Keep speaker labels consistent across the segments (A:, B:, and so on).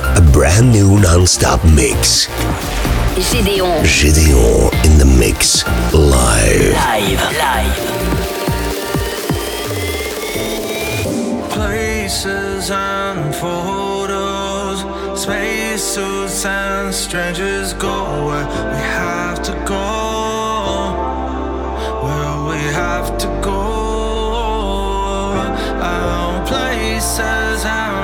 A: Off a brand new non-stop mix.
B: Gédéon.
A: Gideon in the mix live.
B: Live. Live.
C: Places and photos, spacesuits and strangers go where we have to go, where we have to go. Our places and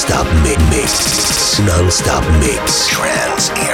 A: Non-stop mix. Non-stop mix. Trans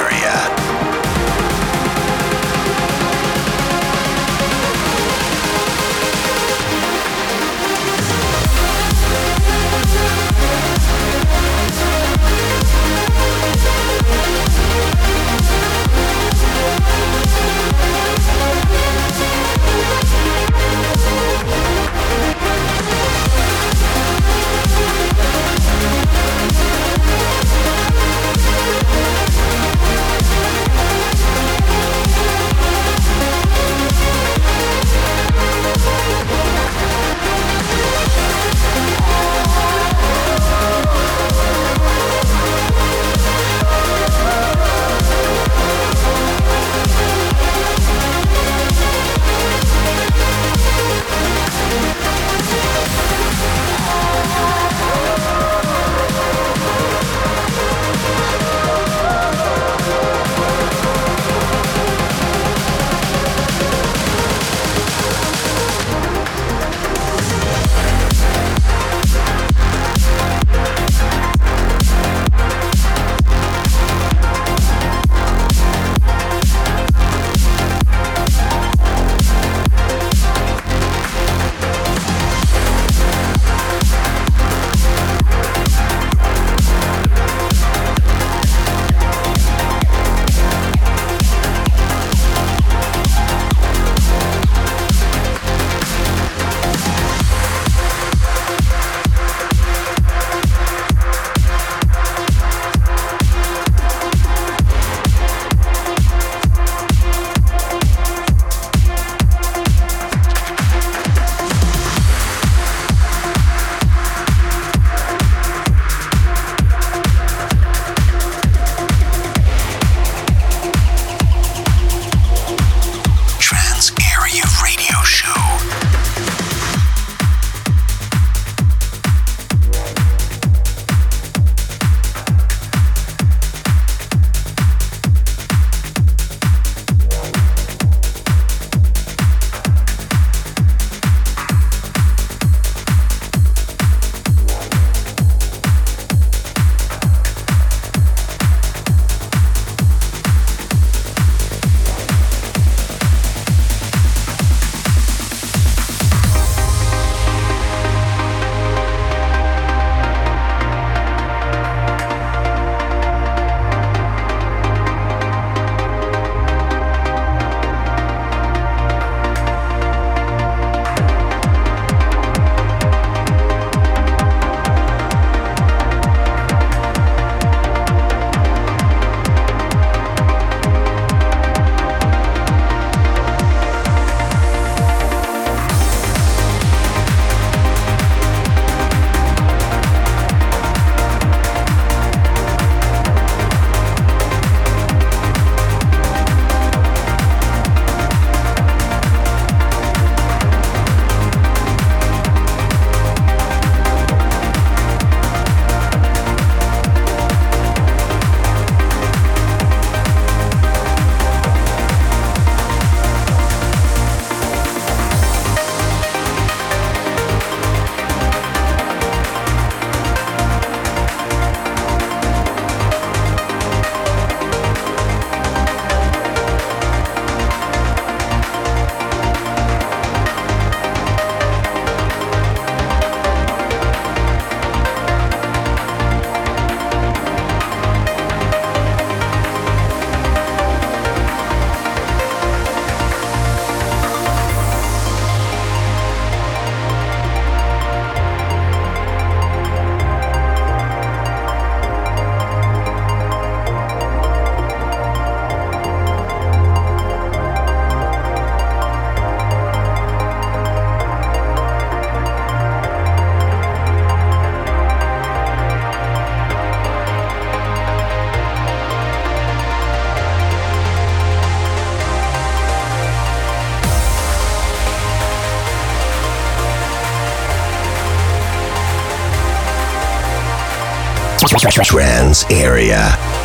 A: Area.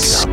A: Non-stop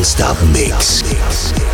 A: Non-Stop Mix.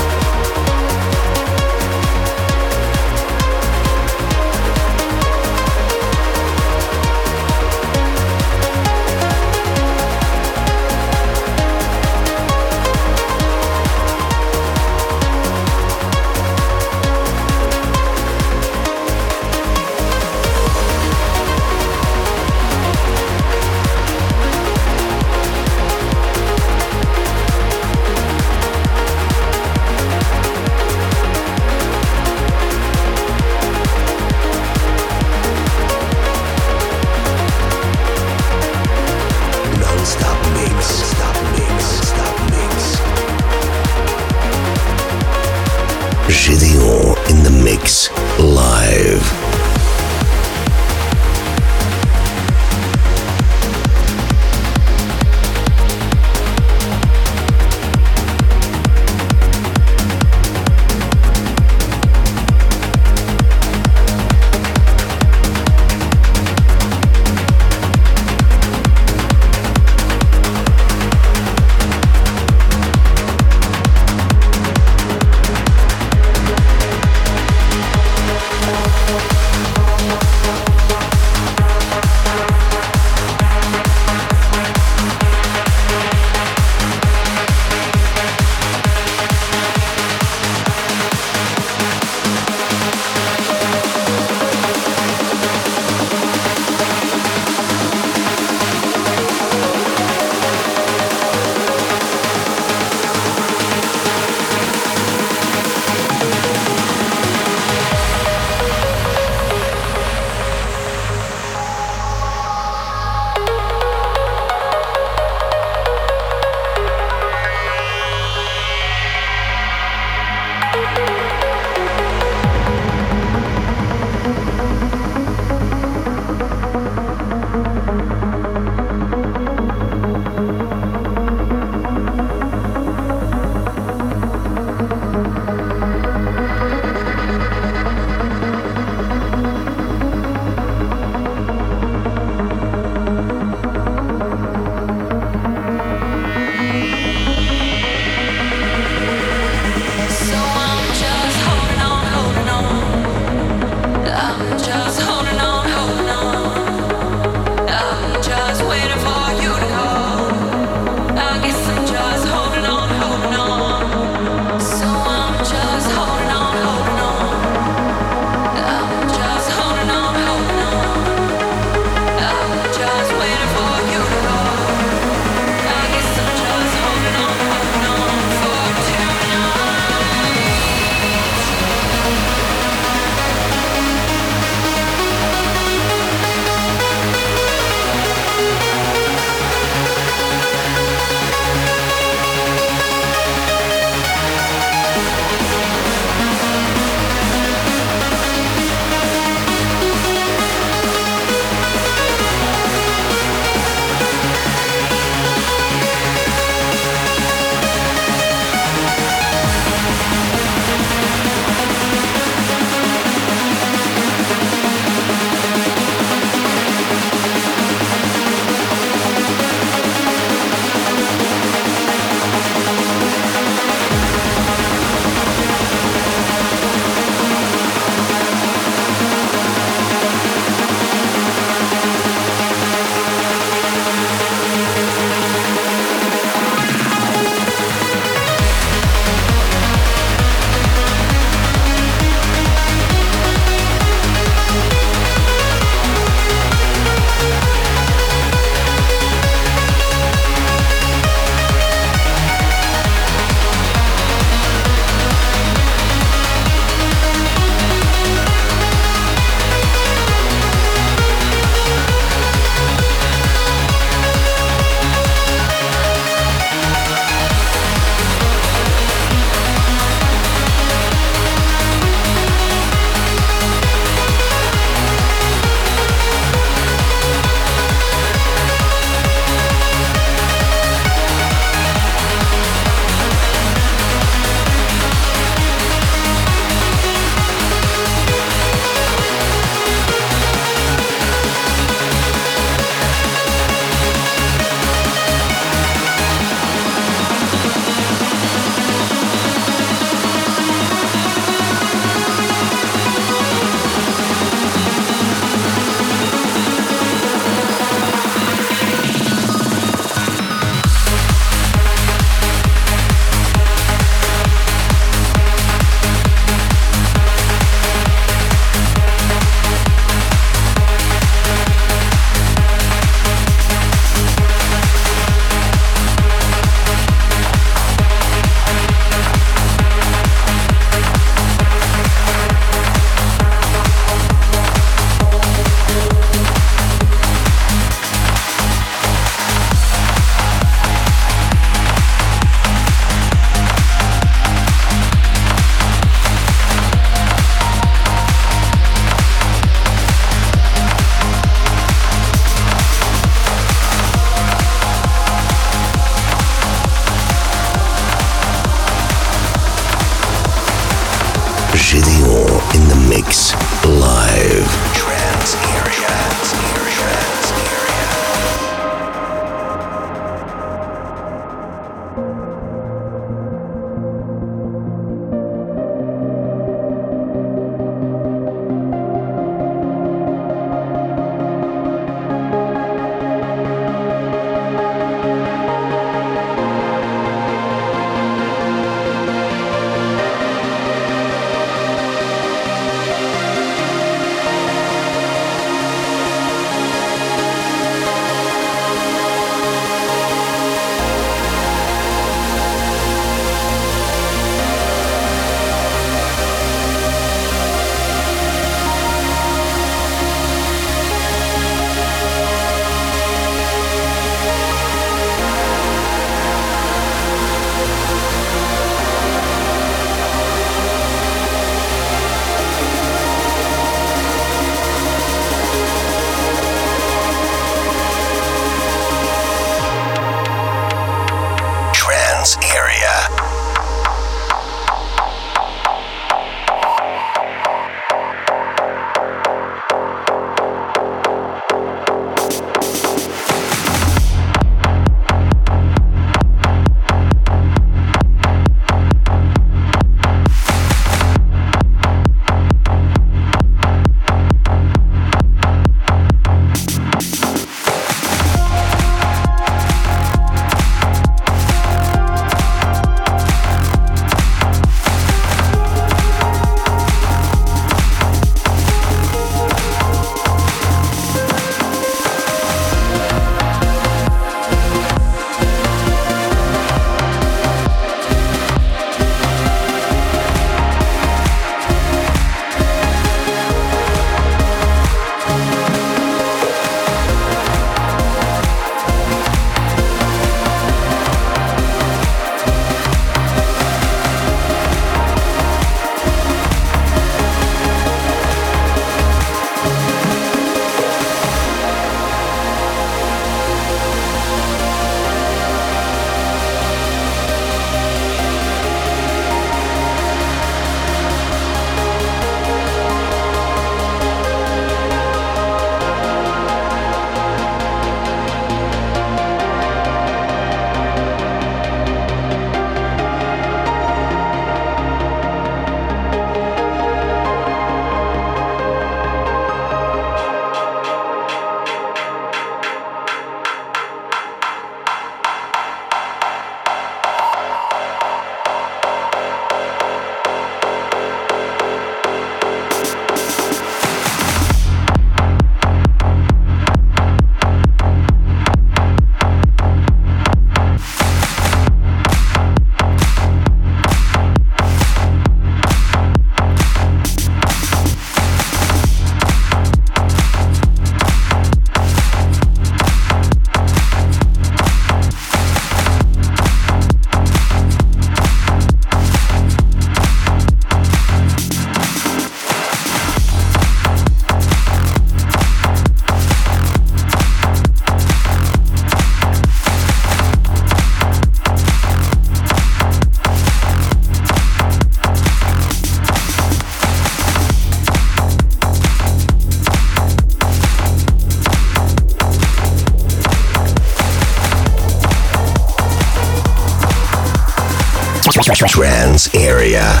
B: Trans area.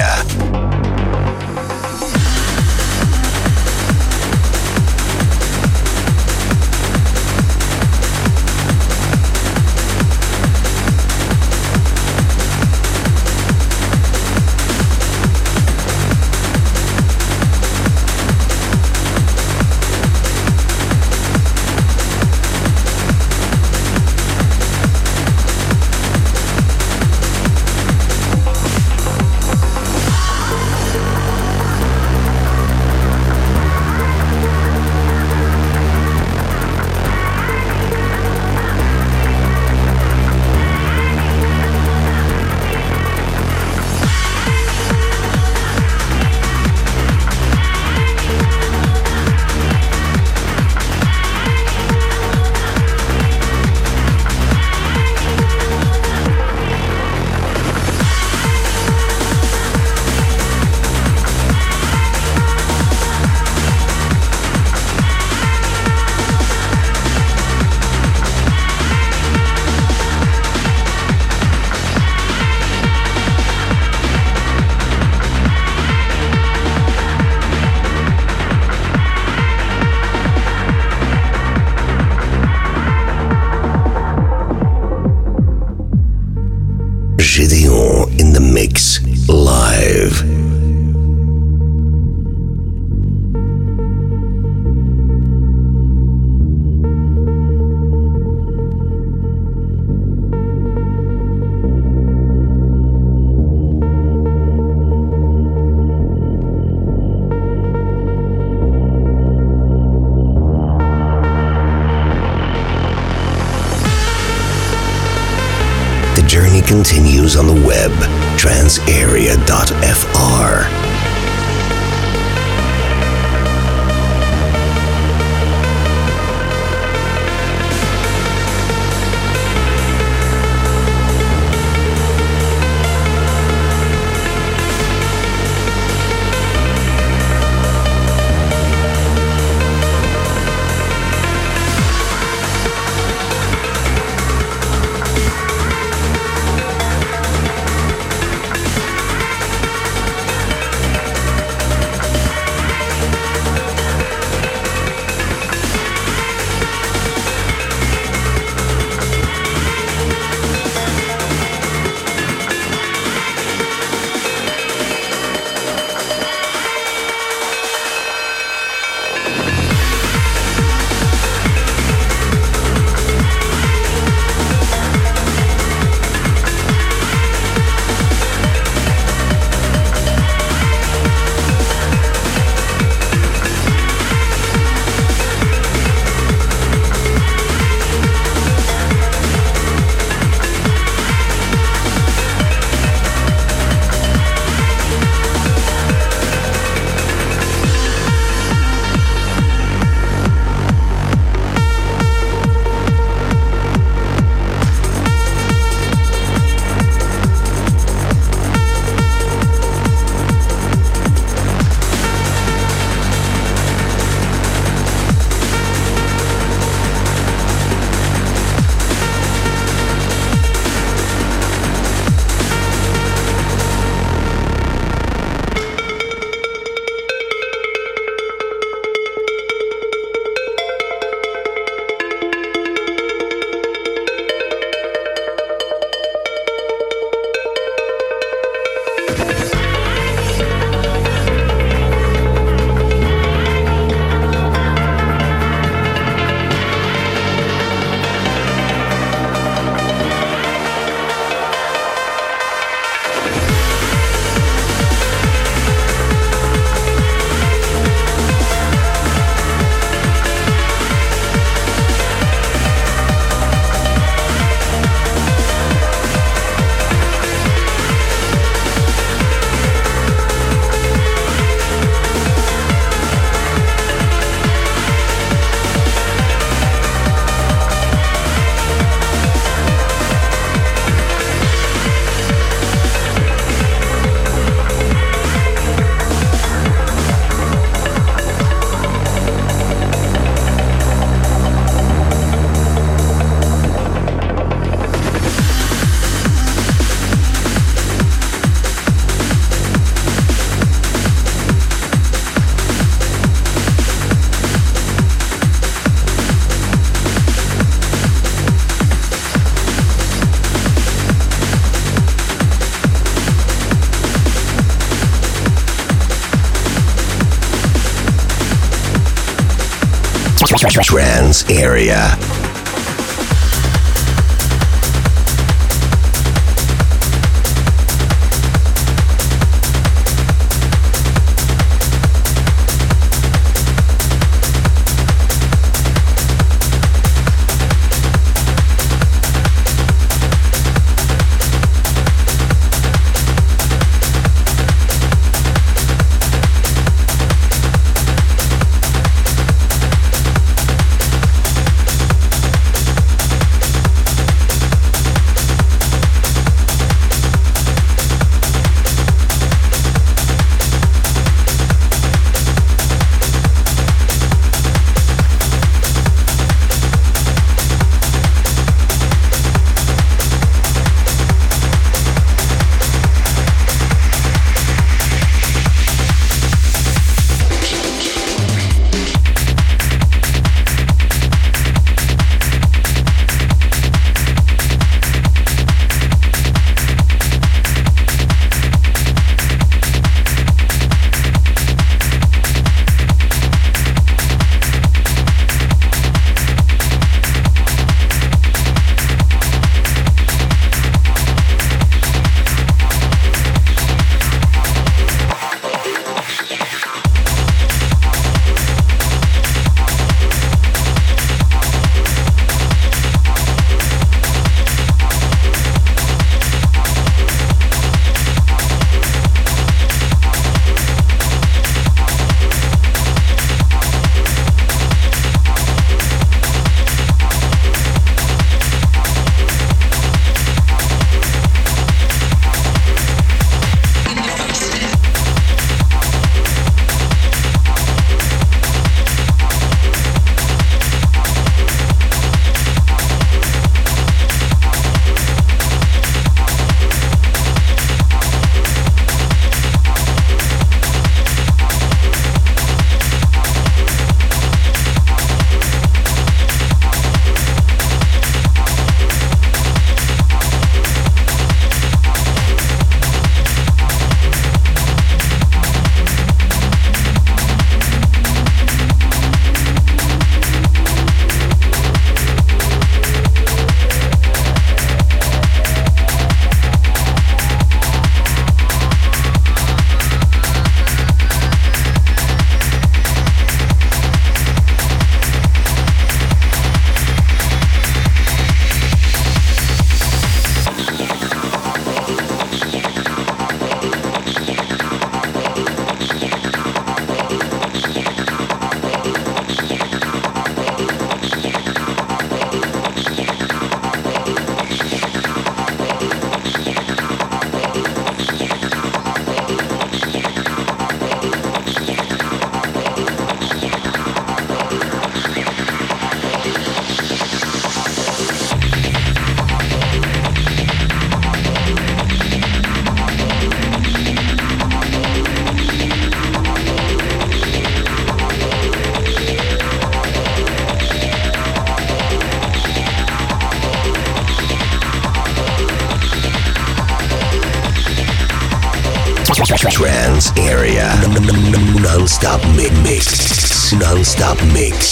A: Trans area.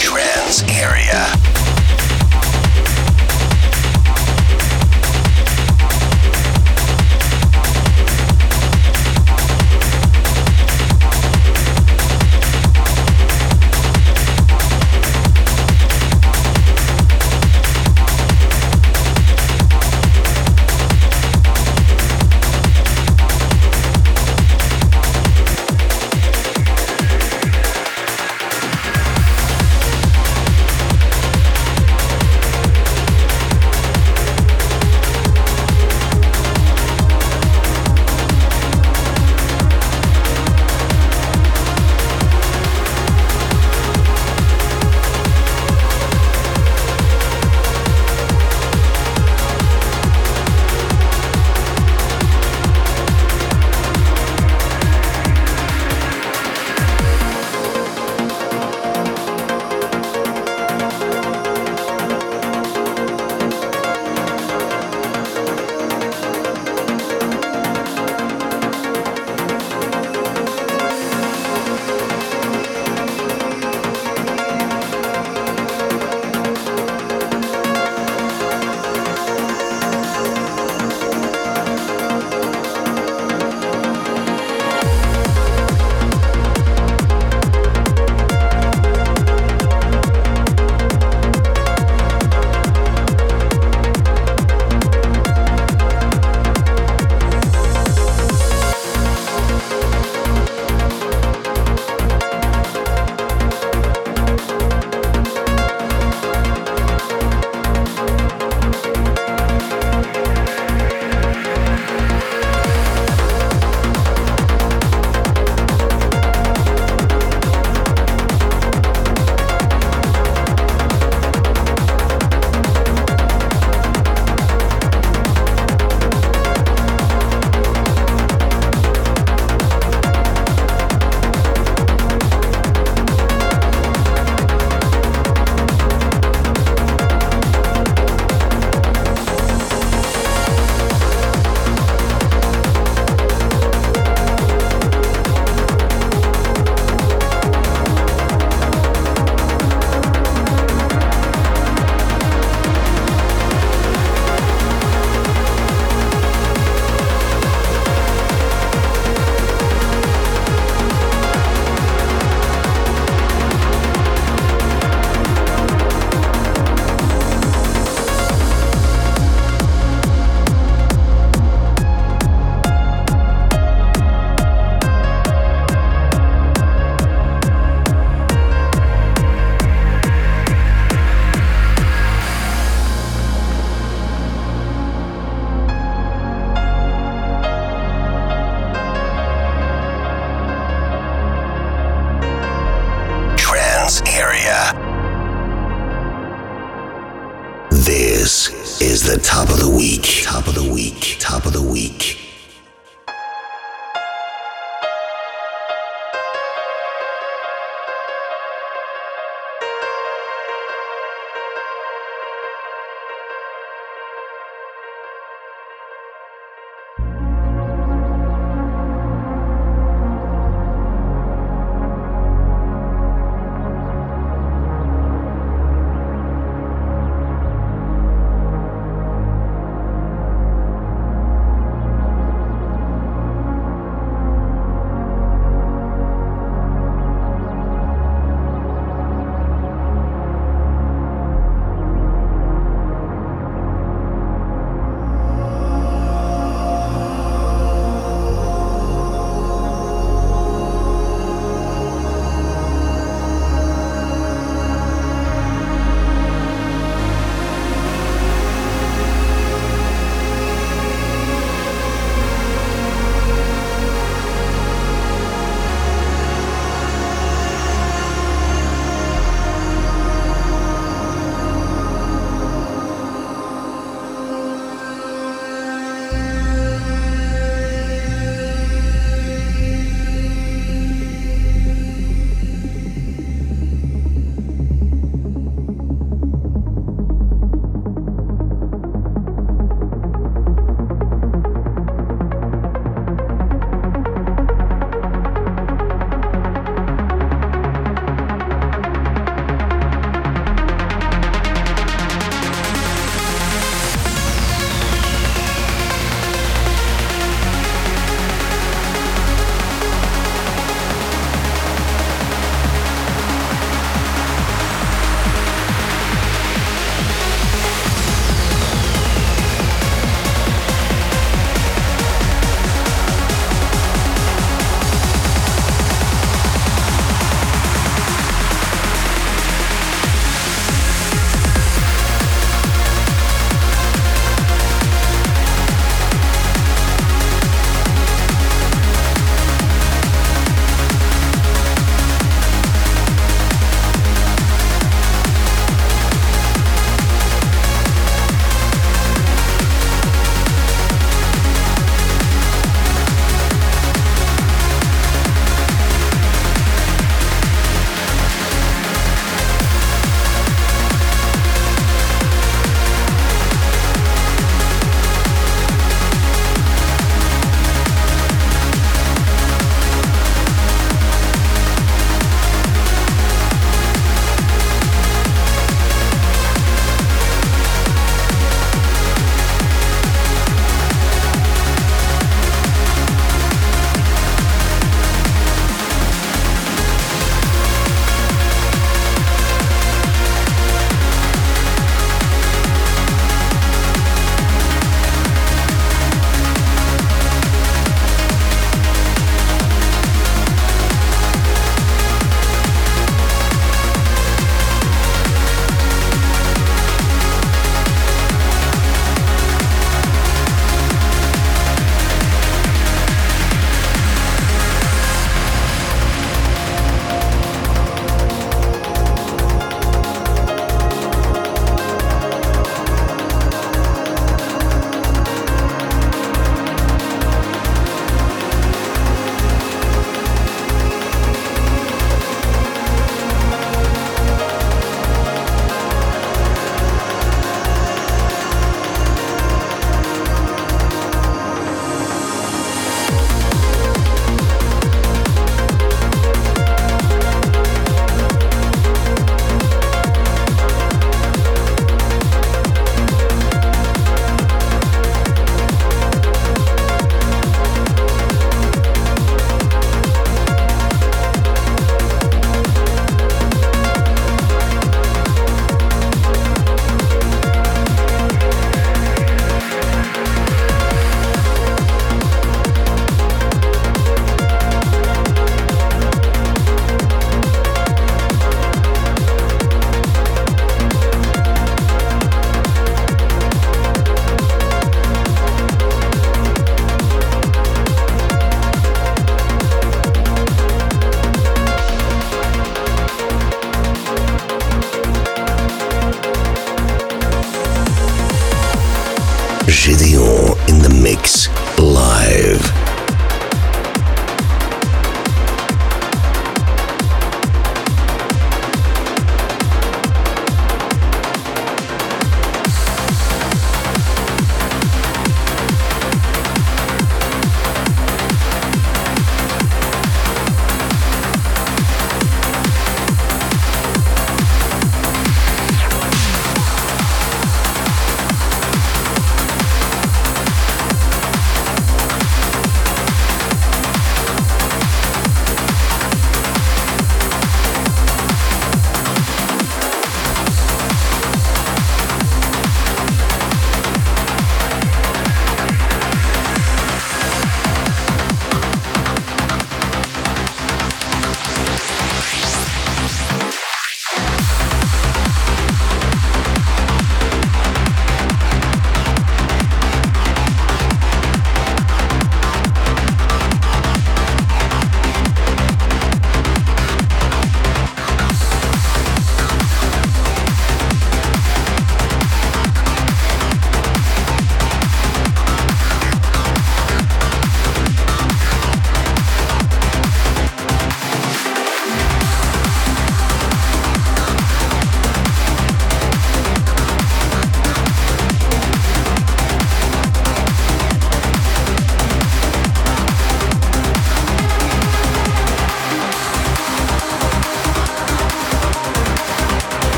A: Trans area.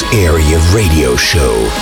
A: Area Radio Show.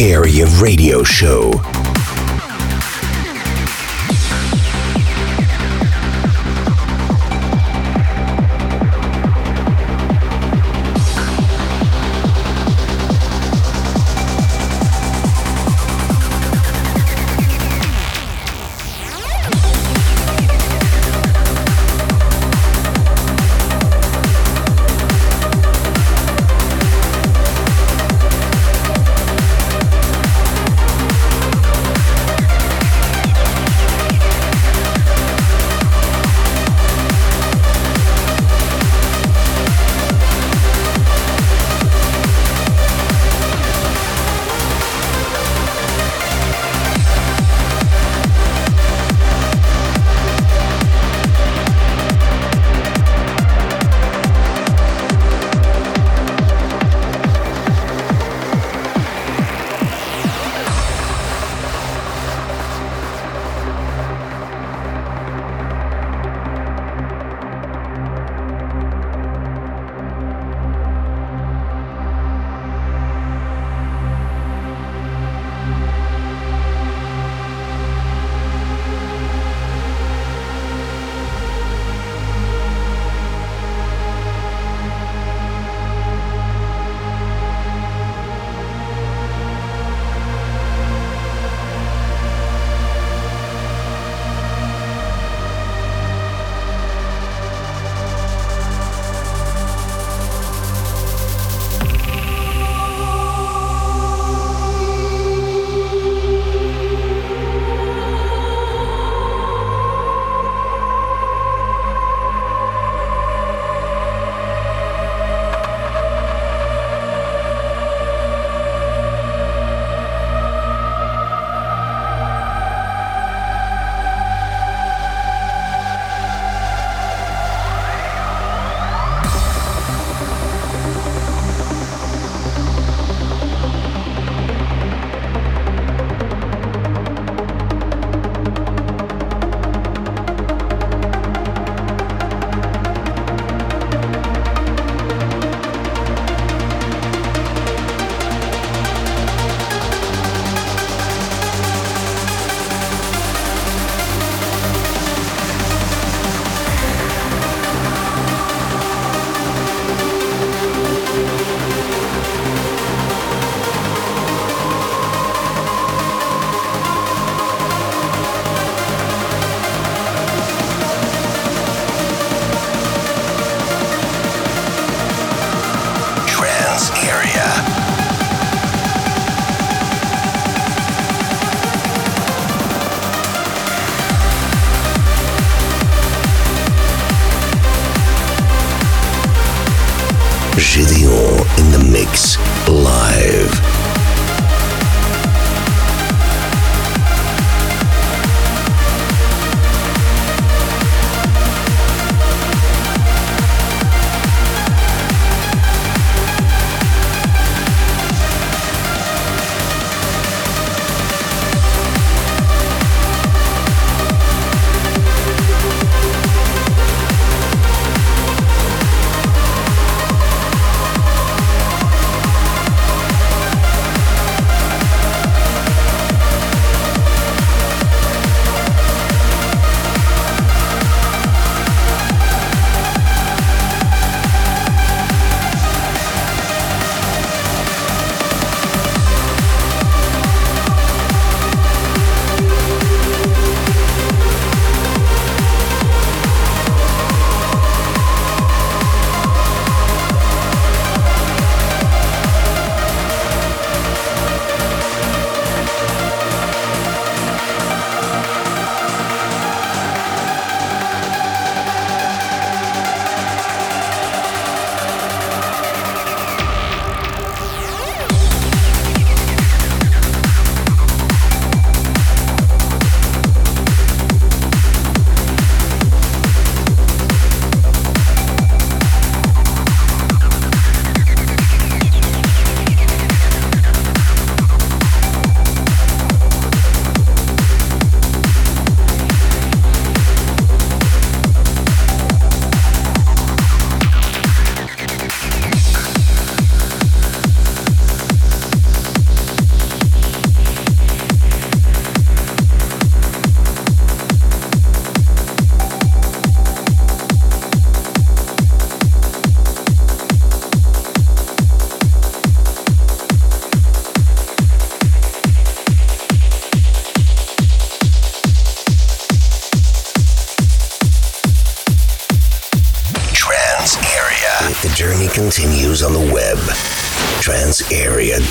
A: Area Radio Show.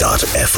A: Journey continues